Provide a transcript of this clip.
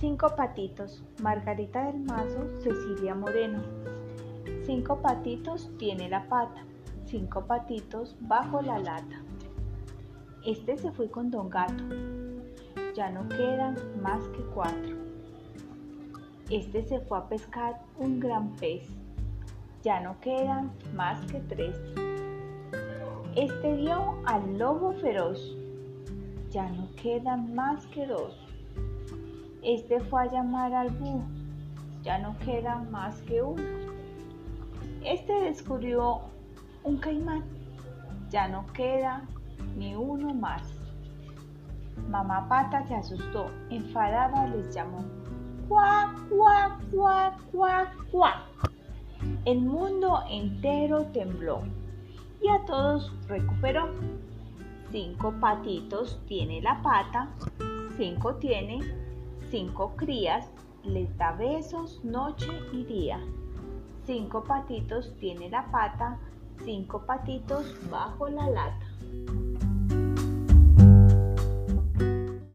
Cinco patitos. Margarita del Mazo, Cecilia Moreno. Cinco patitos tiene la pata. Cinco patitos bajo la lata. Este se fue con Don Gato. Ya no quedan más que cuatro. Este se fue a pescar un gran pez. Ya no quedan más que tres. Este vio al lobo feroz. Ya no quedan más que dos. Este fue a llamar al búho. Ya no queda más que uno. Este descubrió un caimán. Ya no queda ni uno más. Mamá Pata se asustó. Enfadada les llamó. ¡Cuac, cuac, cuac, cuac, cuac! El mundo entero tembló y a todos recuperó. Cinco patitos tiene la pata, cinco tiene, cinco crías, les da besos noche y día. Cinco patitos tiene la pata, cinco patitos bajo la lata.